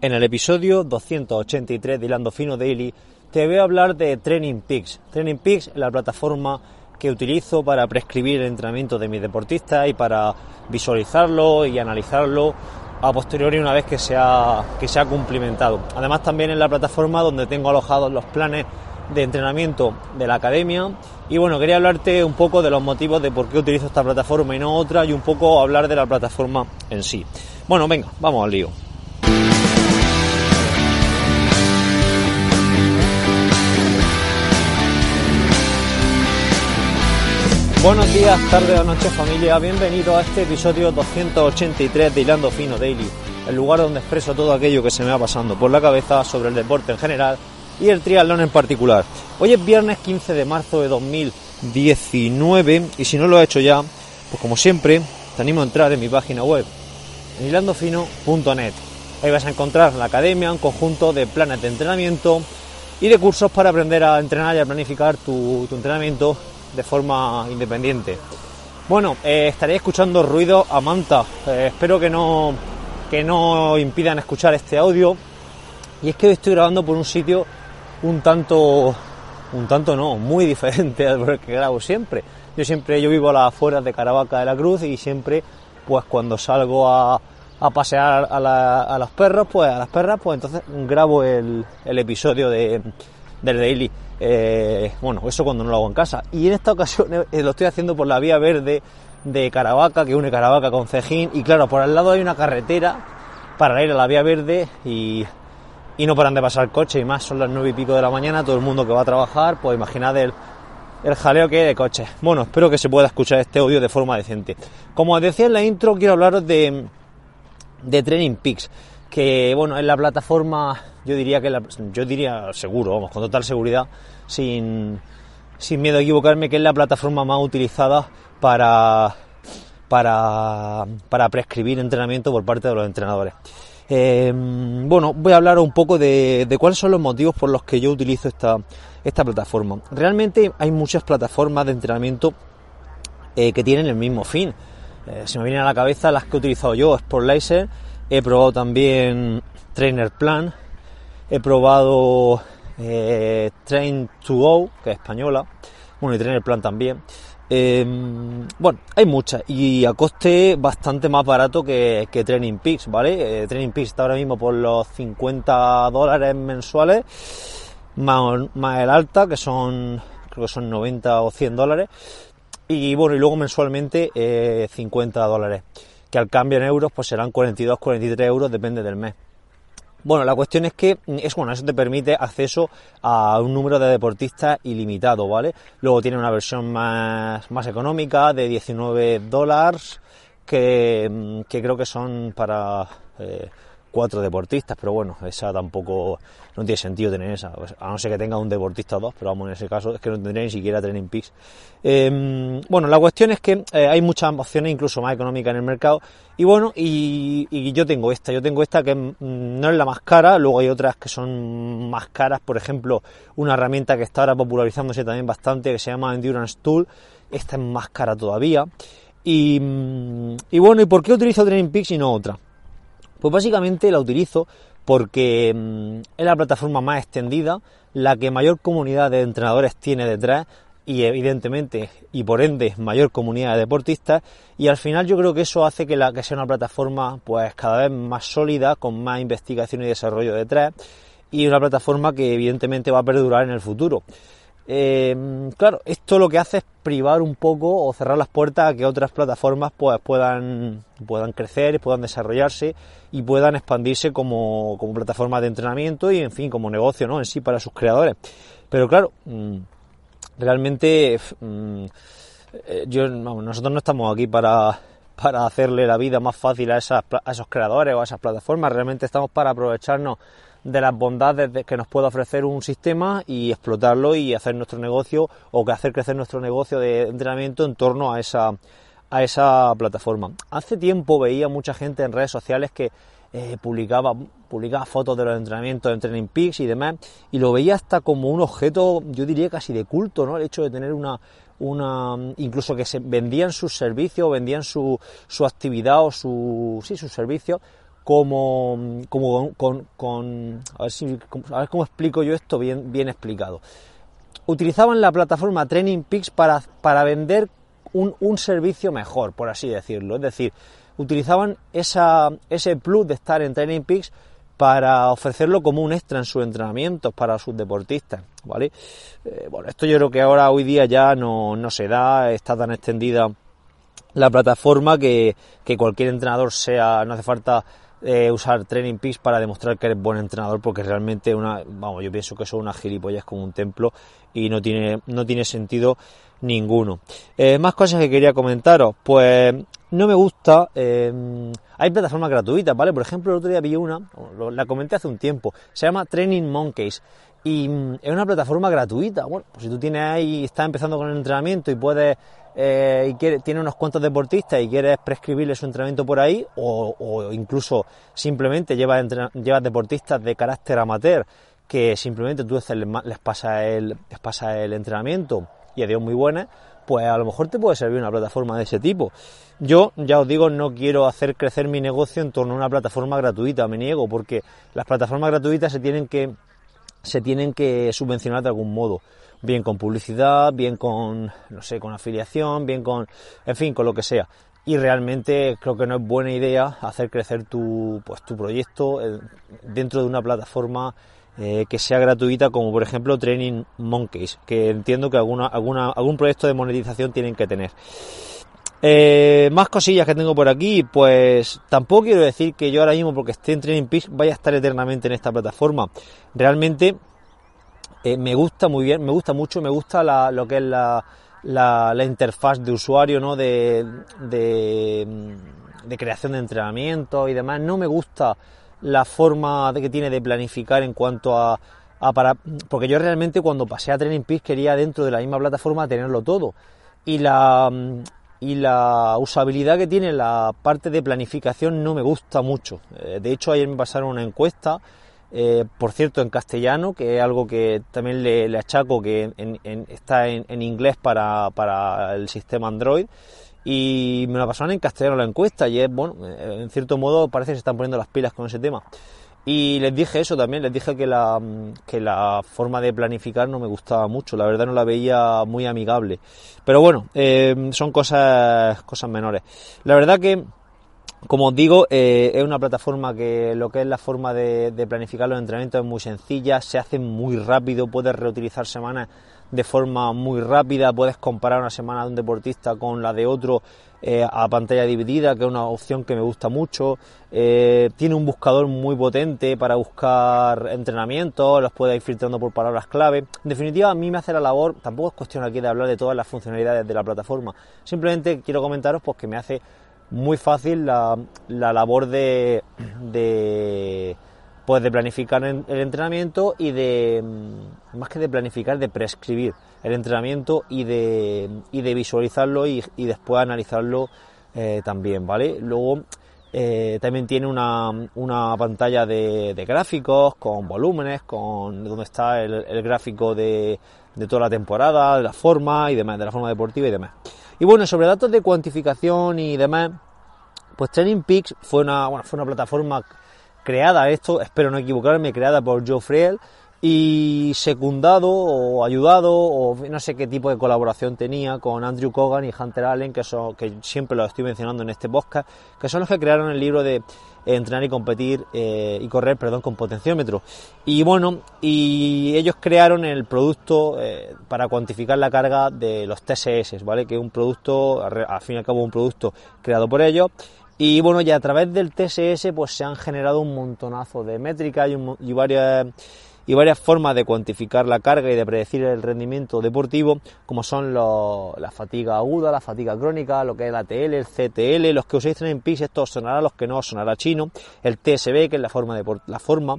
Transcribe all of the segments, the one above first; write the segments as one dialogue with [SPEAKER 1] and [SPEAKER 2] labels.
[SPEAKER 1] En el episodio 283 de Hilando Fino Daily te voy a hablar de Training Peaks. Training Peaks es la plataforma que utilizo para prescribir el entrenamiento de mis deportistas y para visualizarlo y analizarlo a posteriori una vez que se ha, que se ha cumplimentado. Además también es la plataforma donde tengo alojados los planes de entrenamiento de la academia y bueno, quería hablarte un poco de los motivos de por qué utilizo esta plataforma y no otra y un poco hablar de la plataforma en sí. Bueno, venga, vamos al lío. Buenos días, tardes o noches familia, bienvenido a este episodio 283 de Hilando Fino Daily, el lugar donde expreso todo aquello que se me va pasando por la cabeza sobre el deporte en general y el triatlón en particular. Hoy es viernes 15 de marzo de 2019 y si no lo he hecho ya, pues como siempre, te animo a entrar en mi página web, en hilandofino.net. Ahí vas a encontrar la academia, un conjunto de planes de entrenamiento y de cursos para aprender a entrenar y a planificar tu, entrenamiento de forma independiente. Bueno, eh, estaré escuchando ruido a manta. Eh, espero que no, que no impidan escuchar este audio. Y es que estoy grabando por un sitio un tanto, un tanto no, muy diferente al que grabo siempre. Yo siempre, yo vivo a las afueras de Caravaca de la Cruz y siempre, pues cuando salgo a, a pasear a, a, los perros, pues a las perras, pues entonces grabo el, el episodio de, del daily. Eh, bueno, eso cuando no lo hago en casa. Y en esta ocasión eh, lo estoy haciendo por la vía verde de Caravaca, que une Caravaca con Cejín. Y claro, por al lado hay una carretera para ir a la vía verde y y no paran de pasar coches y más, son las nueve y pico de la mañana, todo el mundo que va a trabajar, pues imaginad el, el jaleo que hay de coches. Bueno, espero que se pueda escuchar este audio de forma decente. Como os decía en la intro, quiero hablaros de, de Training Peaks, que bueno, es la plataforma, yo diría que yo diría seguro, vamos, con total seguridad, sin, sin miedo a equivocarme, que es la plataforma más utilizada para, para, para prescribir entrenamiento por parte de los entrenadores. Em, bueno, voy a hablar un poco de, cuáles son los motivos por los que yo utilizo esta, esta plataforma. Realmente hay muchas plataformas de entrenamiento eh, que tienen el mismo fin. Eh, se me vienen a la cabeza las que he utilizado yo, Sport Laser, he probado también Trainer Plan, he probado eh, Train to Go, que es española, bueno, y Trainer Plan también. Em, bueno, hay muchas y a coste bastante más barato que, Training Peaks, ¿vale? Eh, Training Peaks está ahora mismo por los 50 dólares mensuales, más, el alta, que son, creo que son 90 o 100 dólares, y bueno, y luego mensualmente 50 eh, dólares, que al cambio en euros pues serán 42, 43 euros, depende del mes. Bueno, la cuestión es que es bueno, eso te permite acceso a un número de deportistas ilimitado, ¿vale? Luego tiene una versión más, más económica de 19 dólares que, que creo que son para eh, cuatro deportistas, pero bueno, esa tampoco no tiene sentido tener esa, a no ser que tenga un deportista o dos, pero vamos, en ese caso es que no tendría ni siquiera Training Peaks. Em, bueno, la cuestión es que eh, hay muchas opciones, incluso más económicas en el mercado, y bueno, y, yo tengo esta, yo tengo esta que mm, no es la más cara, luego hay otras que son más caras, por ejemplo, una herramienta que está ahora popularizándose también bastante, que se llama Endurance Tool, esta es más cara todavía. Y, mm, y bueno, ¿y por qué utilizo Training Peaks y no otra? Pues básicamente la utilizo porque mm, es la plataforma más extendida, la que mayor comunidad de entrenadores tiene detrás y evidentemente y por ende mayor comunidad de deportistas y al final yo creo que eso hace que, que sea una plataforma pues cada vez más sólida con más investigación y desarrollo detrás y una plataforma que evidentemente va a perdurar en el futuro. Eh, claro, esto lo que hace es privar un poco o cerrar las puertas a que otras plataformas pues, puedan, puedan crecer, puedan desarrollarse y puedan expandirse como, como plataformas de entrenamiento y en fin, como negocio ¿no? en sí para sus creadores. Pero claro, mm, realmente mm, eh, nosotros no estamos aquí para, para hacerle la vida más fácil a, esas, a esos creadores o a esas plataformas, realmente estamos para aprovecharnos de las bondades que nos puede ofrecer un sistema y explotarlo y hacer nuestro negocio o que hacer crecer nuestro negocio de entrenamiento en torno a esa, a esa plataforma. Hace tiempo veía mucha gente en redes sociales que eh, publicaba, publicaba fotos de los entrenamientos en Training Peaks y demás, y lo veía hasta como un objeto, yo diría casi de culto, ¿no? El hecho de tener una, una incluso que se vendían sus servicios, vendían su, su actividad o su, sí, sus servicios como, como con, con a, ver si, a ver cómo explico yo esto bien, bien explicado. Utilizaban la plataforma Training Peaks para, para vender un, un, servicio mejor, por así decirlo. Es decir, utilizaban esa, ese plus de estar en Training Peaks para ofrecerlo como un extra en sus entrenamientos para sus deportistas, ¿vale? Eh, bueno, esto yo creo que ahora hoy día ya no, no se da, está tan extendida la plataforma que, que cualquier entrenador sea, no hace falta eh, usar Training Peaks para demostrar que eres buen entrenador porque realmente una, vamos, yo pienso que eso es una gilipollas como un templo y no tiene, no tiene sentido ninguno. Eh, más cosas que quería comentaros, pues no me gusta, eh, hay plataformas gratuitas, ¿vale? Por ejemplo, el otro día vi una, la comenté hace un tiempo, se llama Training Monkeys y mm, es una plataforma gratuita. Bueno, pues si tú tienes ahí, estás empezando con el entrenamiento y puedes eh, y tiene unos cuantos deportistas y quieres prescribirle su entrenamiento por ahí, o, incluso simplemente llevas, llevas deportistas de carácter amateur que simplemente tú les, el, les pasa el entrenamiento y a Dios muy buenas, pues a lo mejor te puede servir una plataforma de ese tipo. Yo, ya os digo, no quiero hacer crecer mi negocio en torno a una plataforma gratuita, me niego, porque las plataformas gratuitas se tienen que, se tienen que subvencionar de algún modo bien con publicidad, bien con, no sé, con afiliación, bien con, en fin, con lo que sea. Y realmente creo que no es buena idea hacer crecer tu, pues, tu proyecto eh, dentro de una plataforma eh, que sea gratuita, como por ejemplo Training Monkeys, que entiendo que alguna, alguna, algún proyecto de monetización tienen que tener. Eh, más cosillas que tengo por aquí, pues tampoco quiero decir que yo ahora mismo, porque esté en Training Peaks, vaya a estar eternamente en esta plataforma. Realmente eh, me gusta muy bien, me gusta mucho, me gusta lo que es la, la, interfaz de usuario, ¿no? De, de, creación de entrenamiento y demás. No me gusta la forma de que tiene de planificar en cuanto a, a para, porque yo realmente cuando pasé a Training Peaks quería dentro de la misma plataforma tenerlo todo. Y la, y la usabilidad que tiene la parte de planificación no me gusta mucho. Eh, de hecho, ayer me pasaron una encuesta eh, por cierto, en castellano, que es algo que también le, achaco que está en, inglés para, para, el sistema Android. Y me lo pasaron en castellano la encuesta y es, bueno, eh, en cierto modo parece que se están poniendo las pilas con ese tema. Y les dije eso también, les dije que la, que la forma de planificar no me gustaba mucho, la verdad no la veía muy amigable. Pero bueno, eh, son cosas, cosas menores. La verdad que como os digo, eh, es una plataforma que lo que es la forma de, planificar los entrenamientos es muy sencilla, se hace muy rápido, puedes reutilizar semanas de forma muy rápida, puedes comparar una semana de un deportista con la de otro eh, a pantalla dividida, que es una opción que me gusta mucho. Eh, tiene un buscador muy potente para buscar entrenamientos, los puedes ir filtrando por palabras clave. En definitiva, a mí me hace la labor, tampoco es cuestión aquí de hablar de todas las funcionalidades de la plataforma, simplemente quiero comentaros pues que me hace muy fácil la, la labor de, de, pues de planificar el entrenamiento y de, mm, más que de planificar, de prescribir el entrenamiento y de, y de visualizarlo y, después analizarlo eh, también, ¿vale? Luego eh, también tiene una, una pantalla de, de, gráficos con volúmenes, con donde está el, el gráfico de, de toda la temporada, de la forma y demás, de la forma deportiva y demás. Y bueno, sobre datos de cuantificación y demás, pues Training Peaks fue una, bueno, fue una plataforma creada, esto espero no equivocarme, creada por Joe Friel y secundado o ayudado o no sé qué tipo de colaboración tenía con Andrew Cogan y Hunter Allen, que, son, que siempre lo estoy mencionando en este podcast, que son los que crearon el libro de entrenar y competir eh, y correr, perdón, con potenciómetro. Y bueno, y ellos crearon el producto eh, para cuantificar la carga de los TSS, ¿vale? Que es un producto, al fin y al cabo un producto creado por ellos y bueno, ya a través del TSS pues se han generado un montonazo de métricas y, varias y varias formas de cuantificar la carga y de predecir el rendimiento deportivo, como son la fatiga aguda, la fatiga crónica, lo que es el ATL, el CTL, los que uséis en PIS, esto os sonará, los que no os sonará chino, el TSB, que es la forma de la forma.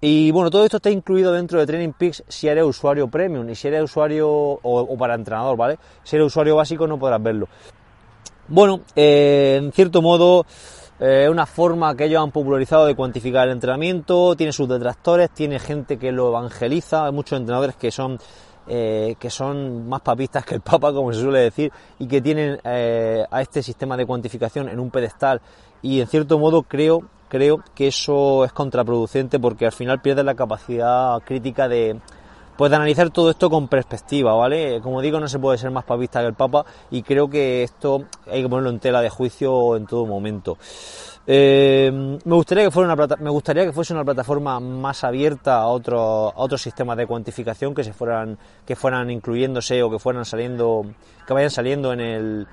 [SPEAKER 1] Y bueno, todo esto está incluido dentro de Training Peaks si eres usuario premium y si eres usuario o, o para entrenador, ¿vale? Si eres usuario básico no podrás verlo. Bueno, eh, en cierto modo es eh, una forma que ellos han popularizado de cuantificar el entrenamiento, tiene sus detractores, tiene gente que lo evangeliza, hay muchos entrenadores que son eh, que son más papistas que el Papa, como se suele decir, y que tienen a este sistema de cuantificación en un pedestal. Y en cierto modo creo creo que eso es contraproducente porque al final pierdes la capacidad crítica de pues de analizar todo esto con perspectiva, ¿vale? Como digo, no se puede ser más papista que el Papa y creo que esto hay que ponerlo en tela de juicio en todo momento. Eh, me gustaría que fuera una me gustaría que fuese una plataforma más abierta a otros a otros sistemas de cuantificación que se fueran que fueran incluyéndose o que fueran saliendo que vayan saliendo en el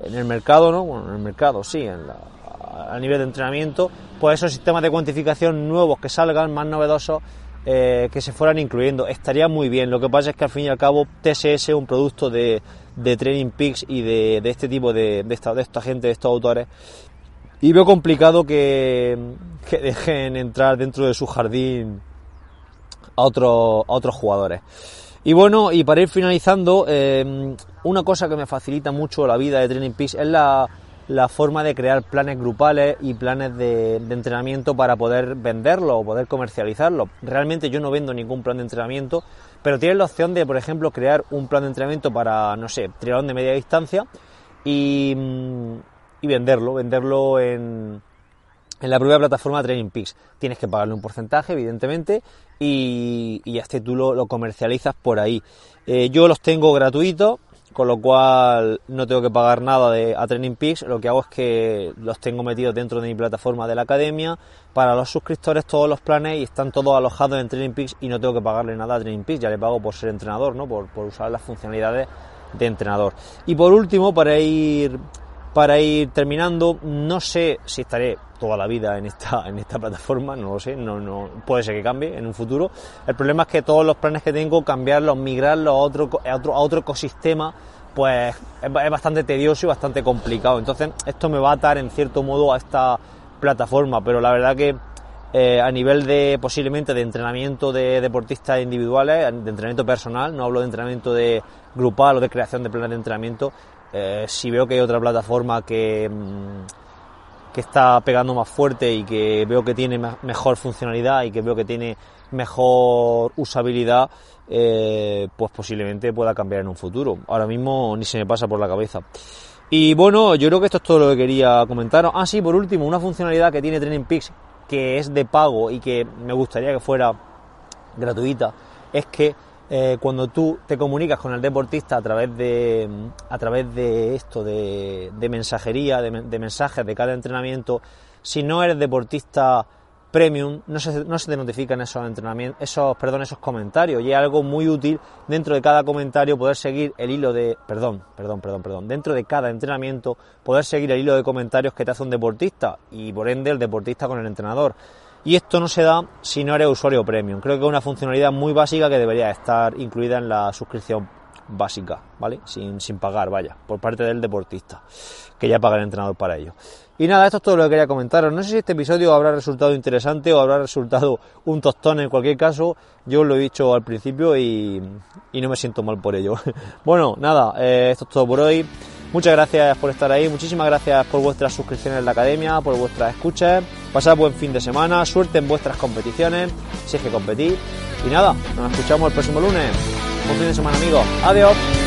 [SPEAKER 1] en el mercado, ¿no? Bueno, en el mercado, sí, en a nivel de entrenamiento, pues esos sistemas de cuantificación nuevos que salgan, más novedosos, eh, que se fueran incluyendo. Estaría muy bien. Lo que pasa es que al fin y al cabo TSS es un producto de, de Training Peaks y de, este tipo de, de, esta, de esta gente, de estos autores. Y veo complicado que, que dejen entrar dentro de su jardín a, otros a otros jugadores. Y bueno, y para ir finalizando, eh, una cosa que me facilita mucho la vida de Training Peaks es la, la forma de crear planes grupales y planes de, entrenamiento para poder venderlo o poder comercializarlo. Realmente yo no vendo ningún plan de entrenamiento, pero tienes la opción de, por ejemplo, crear un plan de entrenamiento para, no sé, triatlón de media distancia y, mm, venderlo, venderlo en, en la propia plataforma Training Peaks. Tienes que pagarle un porcentaje, evidentemente, y, y este tú lo, comercializas por ahí. Eh, yo los tengo gratuitos, con lo cual no tengo que pagar nada de, a Training Peaks, lo que hago es que los tengo metidos dentro de mi plataforma de la academia, para los suscriptores todos los planes y están todos alojados en Training Peaks y no tengo que pagarle nada a Training Peaks, ya le pago por ser entrenador, ¿no? por, por usar las funcionalidades de entrenador. Y por último, para ir para ir terminando, no sé si estaré toda la vida en esta, en esta plataforma, no lo sé, no, no, puede ser que cambie en un futuro. El problema es que todos los planes que tengo, cambiarlos, migrarlos a otro, a otro, a otro ecosistema, pues es, bastante tedioso y bastante complicado. Entonces, esto me va a atar en cierto modo a esta plataforma, pero la verdad que eh, a nivel de posiblemente de entrenamiento de deportistas individuales, de entrenamiento personal, no hablo de entrenamiento de grupal o de creación de planes de entrenamiento, eh, si veo que hay otra plataforma que, mm, que está pegando más fuerte y que veo que tiene mejor funcionalidad y que veo que tiene mejor usabilidad, eh, pues posiblemente pueda cambiar en un futuro. Ahora mismo ni se me pasa por la cabeza. Y bueno, yo creo que esto es todo lo que quería comentaros. Ah, sí, por último, una funcionalidad que tiene Training Peaks que es de pago y que me gustaría que fuera gratuita es que eh, cuando tú te comunicas con el deportista a través de, a través de esto, de, mensajería, de, mensajes de cada entrenamiento, si no eres deportista premium, no se, no se te notifican esos entrenamientos, esos, perdón, esos comentarios. Y es algo muy útil dentro de cada comentario poder seguir el hilo de, perdón, perdón, perdón, perdón, dentro de cada entrenamiento poder seguir el hilo de comentarios que te hace un deportista y por ende el deportista con el entrenador. Y esto no se da si no eres usuario premium. Creo que es una funcionalidad muy básica que debería estar incluida en la suscripción básica, ¿vale? Sin, sin pagar, vaya, por parte del deportista, que ya paga el entrenador para ello. Y nada, esto es todo lo que quería comentaros. No sé si este episodio habrá resultado interesante o habrá resultado un tostón en cualquier caso. Yo os lo he dicho al principio y, no me siento mal por ello. bueno, nada, eh, esto es todo por hoy. Muchas gracias por estar ahí, muchísimas gracias por vuestras suscripciones en la academia, por vuestras escuchas. Pasad buen fin de semana, suerte en vuestras competiciones, si es que competís. Y nada, nos escuchamos el próximo lunes. Buen fin de semana, amigos. Adiós.